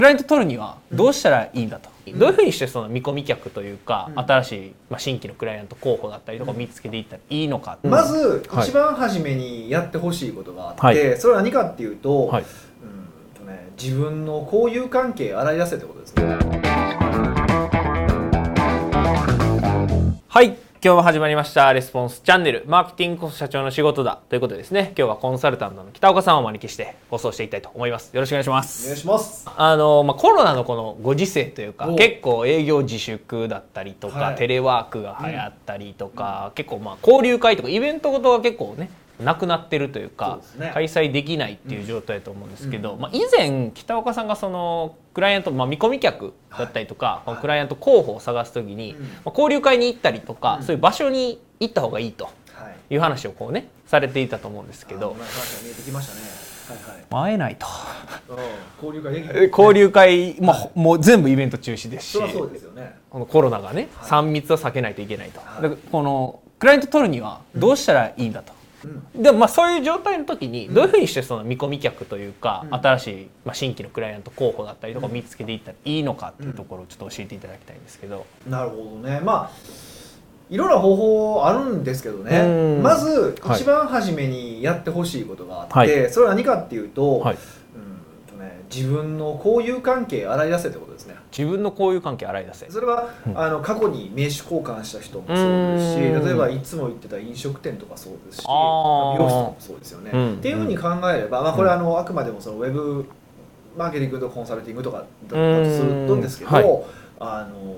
クライアント取るにはどうしたらいいんだと、どういうふうにしてその見込み客というか、うん。新しい、まあ、新規のクライアント候補だったりとかを見つけていったらいいのか、まずはい一番初めにやってほしいことがあって、はい。それは何かっていうと,、はい。うんとね、自分の交友関係洗い出せってことですね。はい今日も始まりました。レスポンスチャンネル。マーケティングこそ社長の仕事だということでですね。今日はコンサルタントの北岡さんをお招きして放送していきたいと思います。よろしくお願いしまお願いすします。あの、まあ、コロナのこのご時世というかお結構営業自粛だったりとか、はいテレワークが流行ったりとか、結構まあ交流会とかイベントごとが結構ねなくなってるというかね開催できないっていう状態だと思うんですけど、うんまあ、以前北岡さんがそのクライアント、まあ、見込み客だったりとか、はいクライアント候補を探す時に、うんまあ、交流会に行ったりとか、うんそういう場所に行った方がいいとはい。いう話をこうねされていたと思うんですけどあ、まあ話が見えてきましたね。はいはい。会えないとうん交流会できる。交流会、まあはいもう全部イベント中止ですしそうですよね。このコロナがね、はい3密は避けないといけないと、はいこのクライアント取るにはどうしたらいいんだと、うん。でもまあそういう状態の時にどういうふうにしてその見込み客というか、うん。新しい、まあ、新規のクライアント候補だったりとかを見つけていったらいいのかっていうところをちょっと教えていただきたいんですけど、なるほどね。まあ。いろんな方法あるんですけどね。うん。まずはい。一番初めにやってほしいことがあって、はい。それは何かっていうと,、はい自分の交友関係洗い出せってことですね。自分の交友関係洗い出せ。それは、うん。あの過去に名刺交換した人もそうですしうん。例えばいつも行ってた飲食店とかそうですし美容室もそうですよね、うん。っていうふうに考えれば、まあ、これはあのあくまでもそのウェブマーケティングとコンサルティングとかだとするとんですけど、うん。はい。あの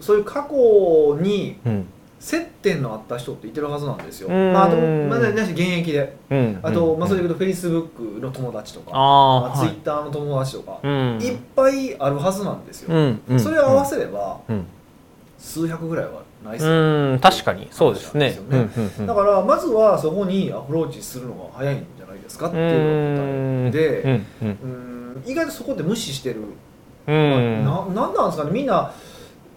そういう過去にうん接点のあった人っていてるはずなんですよ。うん。まあ、あと、まあね、現役で。うん。あと、まあ、それでで言うと、フェイスブックの友達とか、まあ、ツイッターの友達とか、うん。いっぱいあるはずなんですよ。うんうん。それを合わせれば、うん。数百ぐらいはないですうよん確かに。そうですね。ね。だから、まずはそこにアプローチするのが早いんじゃないですかっていうので、うん意外とそこで無視してる、うん。ななんなんですかね。みんな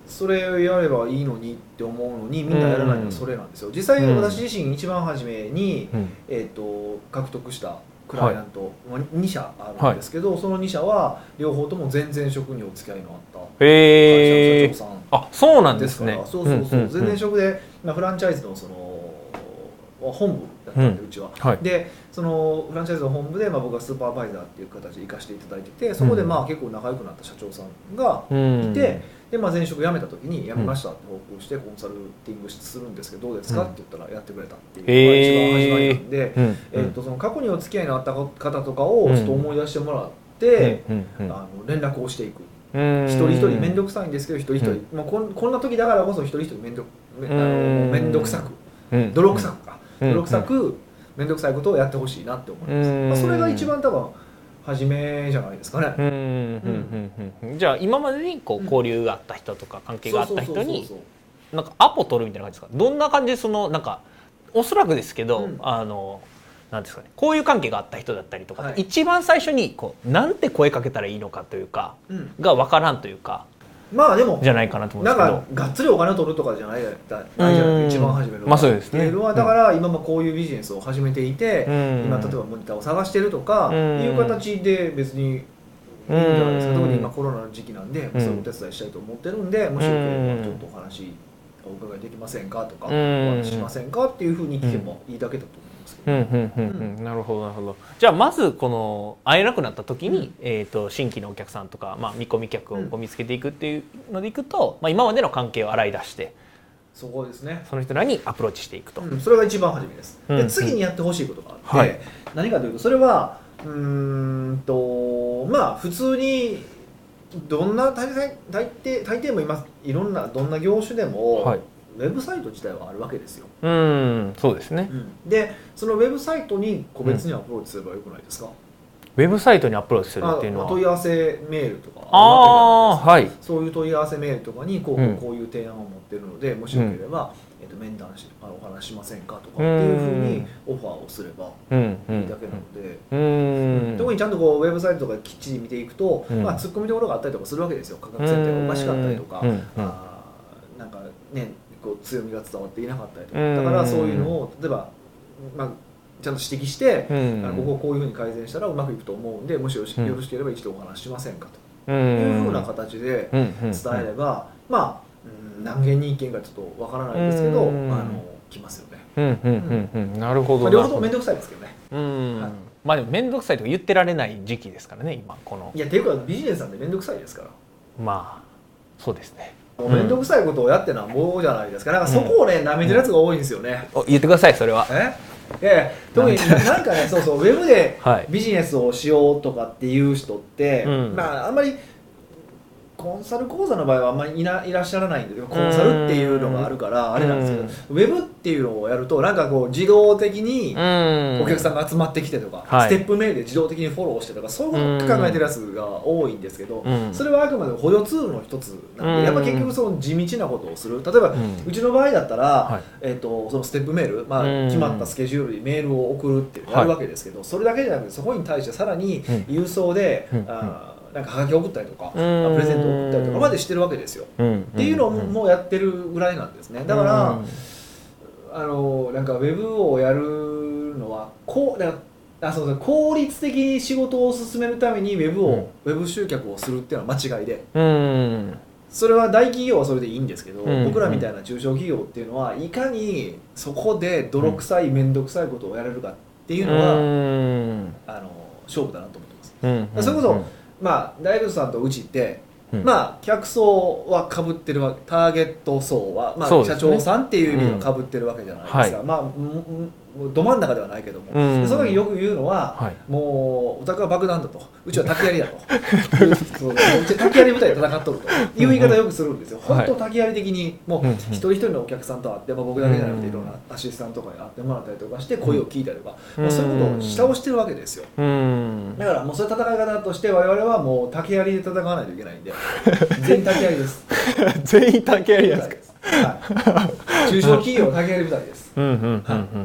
それをやればいいのにって思うのにみんなやらないのはそれなんですよ。実際うん。私自身一番初めに、うん。えー、と獲得したクライアント、まあ2社あるんですけど、その2社は両方とも全然職にお付き合いのあった会社の社長さんあそうなんでですすねそうそうそう、んんん。全然職で、まあ、フランチャイズのその本部だったんで、ううちは、はい。でそのフランチャイズの本部で、まあ、僕がスーパーバイザーっていう形で行かせていただいててそこでまあ結構仲良くなった社長さんがうん。いて、でまあ、前職辞めた時に辞めましたって報告してコンサルティングするんですけどどうですか、うん。って言ったらやってくれたっていうのが一番始まりなんで、うん。えー、とその過去にお付き合いのあった方とかをちょっと思い出してもらって、あの連絡をしていく。うん。一人一人面倒くさいんですけど一人一人、まあ、こんこんな時だからこそ一人一人面倒面倒くさくうん。泥臭くか。うん。泥臭く面倒くさいことをやってほしいなって思います、うん。まあ、それが一番多分初めじゃないですかね、うんうんうんうんじゃあ今までにこう交流があった人とか関係があった人になんかアポ取るみたいな感じですか？どんな感じでそのなんかおそらくですけど、うん。あのなんですかね？こういう関係があった人だったりとか、はい。一番最初にこうなんて声かけたらいいのかというかうん。が分からんというかまあでもじゃないかなと思うんなんですけど。かがっつりお金を取るとかじゃないだないじゃないうん。一番初めのまあそうですね。はだから今もこういうビジネスを始めていて、うん。今例えばモニターを探してるとかうんいう形で別にいいんじゃないですか、うん。特に今コロナの時期なんで、そういうお手伝いしたいと思ってるんでもしよければちょっとお話お伺いできませんかとか、うん。お話ししませんかっていうふうに聞けばいいだけだと思うんですけど、うんうんうんうん。なるほどなるほど。じゃあまずこの会えなくなった時に、うん。えー、と新規のお客さんとか、まあ、見込み客をこう見つけていくっていうのでいくと、まあ、今までの関係を洗い出してそこですね、その人らにアプローチしていくと。うん。それが一番初めです、うんで次にやってほしいことがあって、はい。何かというとそれはうーんとまあ普通にどんな大抵大抵大抵も今いろんなどんな業種でも、はいウェブサイト自体はあるわけですよ、うんそうですね。でそのウェブサイトに個別にアプローチすればよくないですか、ウェブサイトにアプローチするあっていうのは。問い合わせメールとか。ああはい。そういう問い合わせメールとかにこう,、うん。こういう提案を持ってるのでもしよければ、えっと面談しお話ししませんかとかっていうふうにオファーをすればうんうん。いいだけなので、うん。特にちゃんとこうウェブサイトとかきっちり見ていくと、うん。まあ、突っ込みどころがあったりとかするわけですよ。価格設定がおかしかったりとか、うんうん。あーなんかねこう強みが伝わっていなかったりとか、うん。だからそういうのを例えば、まあ、ちゃんと指摘して、うん。あのここをこういうふうに改善したらうまくいくと思うんでもしよろしければ一度お話ししませんかと。というふうな形で伝えれば、まあ、うん何件に1件かちょっとわからないですけど、うん。あの来ますよね。なるほど。まあ、両方とも面倒くさいですけどね。うん。はい。まあでも面倒くさいとか言ってられない時期ですからね今この。いやっていうかビジネスなんで面倒くさいですから。まあそうですねもう面倒くさいことをやってなんぼじゃないですか。なんかそこをね、舐めてるやつが多いんですよね。お言ってくださいそれは。え？いやいや特にななんかねそうそうウェブではい。ビジネスをしようとかっていう人って、うん。まああんまりコンサル講座の場合はあんまりいないらっしゃらないんだけどコンサルっていうのがあるからあれなんですけど、ウェブっていうのをやるとなんかこう自動的にうん。お客さんが集まってきてとか、はい。ステップメールで自動的にフォローしてとかそういうことを考えてるやつが多いんですけど、うん。それはあくまでも補助ツールの一つなんで、うん。やっぱ結局その地道なことをする。例えば、ううんちの場合だったら、はい。えー、とそのステップメール、まあうん。決まったスケジュールにメールを送るってやるわけですけど、それだけじゃなくてそこに対してさらにうん。郵送で、うん。あーなんかはがき送ったりとか、うん。プレゼント送ったりとかまでしてるわけですよ。うん。っていうのをもうやってるぐらいなんですね。だから、うん。あのなんかウェブをやるのはこうだあそうそう効率的に仕事を進めるためにウェブを、ウェブ集客をするっていうのは間違いで。うん。それは大企業はそれでいいんですけど、うん。僕らみたいな中小企業っていうのはいかにそこで泥臭い面倒くさいことをやれるかっていうのが、うん。あの勝負だなと思ってます。うん。それこそまあ大仏さんとうちって、うん。まあ客層はかぶってるわけターゲット層は、まあ社長さんっていう意味のかぶってるわけじゃないですか、はまあうんうんど真ん中ではないけども、うん。でその時よく言うのは、はい。もうお宅は爆弾だと。うちは竹槍だと。そううちは竹槍部隊で戦っとると。いう言い方よくするんですよ、はい。本当竹槍的にもううんうん。一人一人のお客さんと会って、まあ、僕だけじゃなくてうんいろんなアシスタントとかに会ってもらったりとかして声を聞いたりとか、うん。まあそういうことを下をしてるわけですよ。うんだからもうそういう戦い方として我々はもう竹槍で戦わないといけないんで。全員竹槍です。全員竹槍ですか？はい、中小企業竹槍部隊です、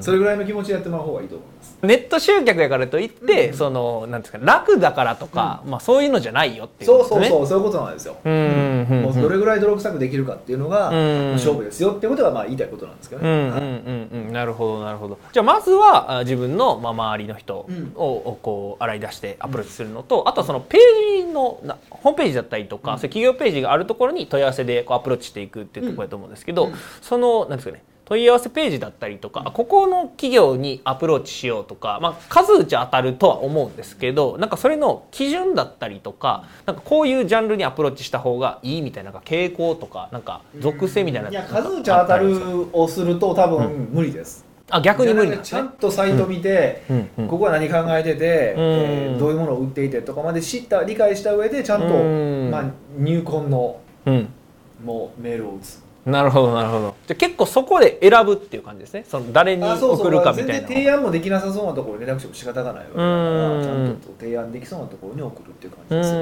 それぐらいの気持ちでやってもらう方がいいと思います。ネット集客やからといって、うん。そのなんですか楽だからとか、まあそういうのじゃないよっていうそうそうそうそういうことなんですよ、うんらい泥臭くできるかっていうのが、うん。勝負ですよってことがまあ言いたいことなんですけどね、うんうんはいうん。うんなるほどなるほど。じゃあまずはあ自分の、まあ、周りの人を,、こう洗い出してアプローチするのと、あとはそのページのなホームページだったりとか、うん。そういう企業ページがあるところに問い合わせでこうアプローチしていくっていうところだと思うんですけど、うん。そのなんですかね問い合わせページだったりとか、あここの企業にアプローチしようとか、まあ、数打ち当たるとは思うんですけどなんかそれの基準だったりとかなんかこういうジャンルにアプローチした方がいいみたいななんか傾向とかなんか属性みたいないや数打ち当たるをすると多分無理です、あ逆に無理ね。ちゃんとサイト見て、うんうん。ここは何考えてて、えーうんどういうものを売っていてとかまで知った理解した上でちゃんと、うん。まあ、入魂のうん。もうメールを打つなるほどなるほど。じゃあ結構そこで選ぶっていう感じですね。その誰に送るかみ全たいな然提案もできなさそうなところに連絡しても仕方がないわけだかうん。らちゃんと提案できそうなところに送るっていう感じうですよ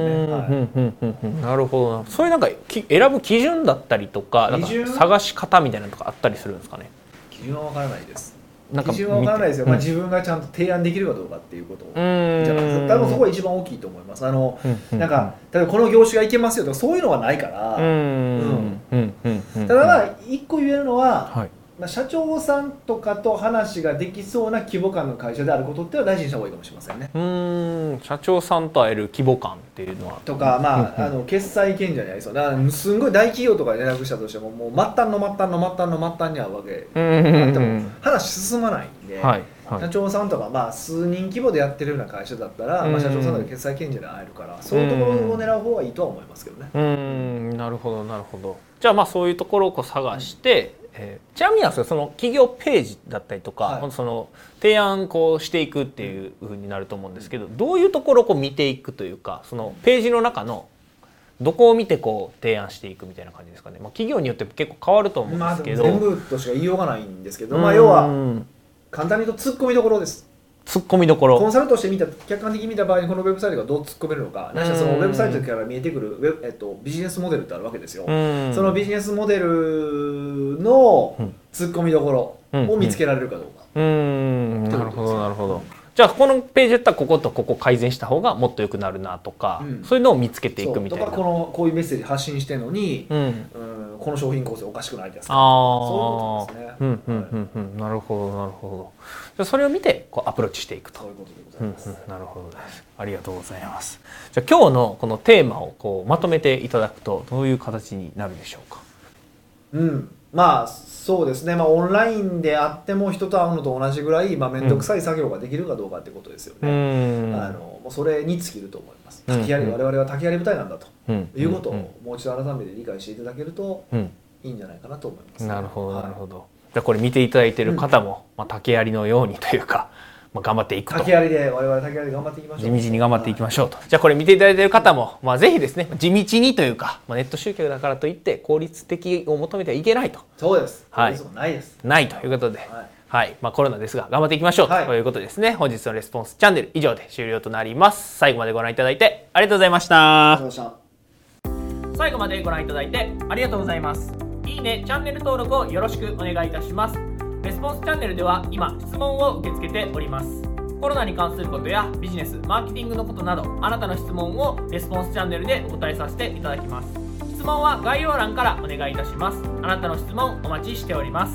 ね、なるほどな。そういうなんかき選ぶ基準だったりとか探し方みたいなのとかあったりするんですかね？基準は分からないですなんか基準は分からないですよ、まあ、自分がちゃんと提案できるかどうかっていうことうん。じゃないですか多分そこが一番大きいと思います。あの、うんなんか例えばこの業種がいけますよとかそういうのはないから、ただまあ一個言えるのは、はいまあ、社長さんとかと話ができそうな規模感の会社であることっては大事にした方がいいかもしれませんね。うん。社長さんと会える規模感っていうのは。とか、まあ、うんあの決済賢者にありそう。だからすんごい大企業とかで連絡したとしてももう末端の末端の末端の末端に会うわけ。うんでも話進まないんで、はいはい。社長さんとか、まあ、数人規模でやってるような会社だったら、まあ、社長さんとか決済賢者で会えるからそういうところを狙う方がいいとは思いますけどね。うーん。なるほどなるほど。じゃあまあそういうところをこう探して、えーちなみになんですかその企業ページだったりとか、はい。その提案こうしていくっていうふうになると思うんですけどどういうところをこう見ていくというかそのページの中のどこを見てこう提案していくみたいな感じですかね、まあ、企業によっても結構変わると思うんまあ、ですけど、でも全部としか言いようがないんですけど、まあ、要はうん簡単に言うと突っ込みどころです。突っ込みどころ。コンサルとして見た客観的に見た場合にこのウェブサイトがどう突っ込めるのか、ないしはそのウェブサイトから見えてくるウェブ、えっと、ビジネスモデルってあるわけですよ。うん。そのビジネスモデルのうん。突っ込みどころを見つけられるかどうか。うーん。なるほどなるほど。じゃあこのページだったらこことここ改善した方がもっと良くなるなとか、うん。そういうのを見つけていくみたいな。とかこのこういうメッセージ発信してるのに、うん。うん、この商品構成おかしくないですか？ああそういうことですね。うんうんうんうん。なるほどなるほど。じゃあそれを見てこうアプローチしていくと。そういうことでござうんうんいます、なるほどです。ありがとうございます。じゃあ今日のこのテーマをこうまとめていただくとどういう形になるでしょうか？うん、まあそうですね、まあ、オンラインであっても人と会うのと同じぐらい、まあ、面倒くさい作業ができるかどうかってことですようね、ん。あのもうそれに尽きると思いますうん竹槍、うん。我々は竹槍部隊なんだとうん。いうことをうんもう一度改めて理解していただけるとうんいいんじゃないかなと思います、なるほど。はいなるほど、じゃあこれ見ていただいている方も、まあ、竹槍のようにというか、まあ、頑張っていくと。竹槍で我々竹槍で頑張っていきましょう。地道に頑張っていきまししょうと、じゃあこれ見ていただいている方も、まあ、ぜひですね地道にというか、まあ、ネット集客だからといって効率的を求めてはいけないと。そうです。はい。ないです。ないということで、はいはい、まあ、コロナですが頑張っていきましょう。はい。ということですね、本日のレスポンスチャンネル以上で終了となります。最後までご覧いただいてありがとうございました。ありがとうございました。最後までご覧いただいてありがとうございます。いいねチャンネル登録をよろしくお願いいたします。レスポンスチャンネルでは今質問を受け付けております。コロナに関することやビジネスマーケティングのことなどあなたの質問をレスポンスチャンネルでお答えさせていただきます。質問は概要欄からお願いいたします。あなたの質問お待ちしております